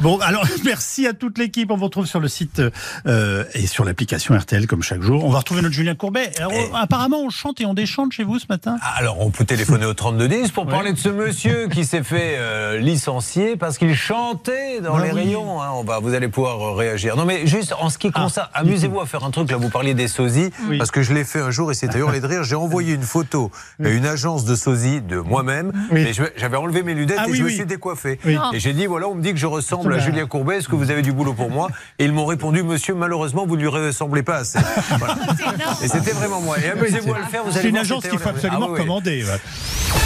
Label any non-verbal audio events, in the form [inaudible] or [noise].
Bon, alors [laughs] merci à toute l'équipe. On vous retrouve sur le site euh, et sur l'application RTL comme chaque jour. On va retrouver notre Julien Courbet. Alors, Et- apparemment, on chante et on déchante chez vous ce matin. Alors, on peut téléphoner au 3210 pour Ouais. parler de ce monsieur qui s'est fait euh, licencier parce qu'il chantait dans Ah les oui. rayons. hein. On va, vous allez pouvoir euh, réagir. Non, mais juste en ce qui Ah. concerne, amusez-vous à faire un truc. Là, vous parliez des sosies Oui. parce que je l'ai fait un jour et c'était hurlé de rire. J'ai envoyé une photo à une agence de sosies de moi-même. Oui. J'avais enlevé mes lunettes Ah et je me suis décoiffé. Et j'ai dit voilà, on me dit que je ressemble à. Julien Courbet. Est-ce que vous avez du boulot pour moi Et ils m'ont répondu monsieur, malheureusement, vous ne lui ressemblez pas assez. Voilà. Et c'était vraiment moi. Et amusez-vous à le faire. Vous allez C'est une voir, agence qu'il faut absolument Ah oui, oui. recommander. ouais.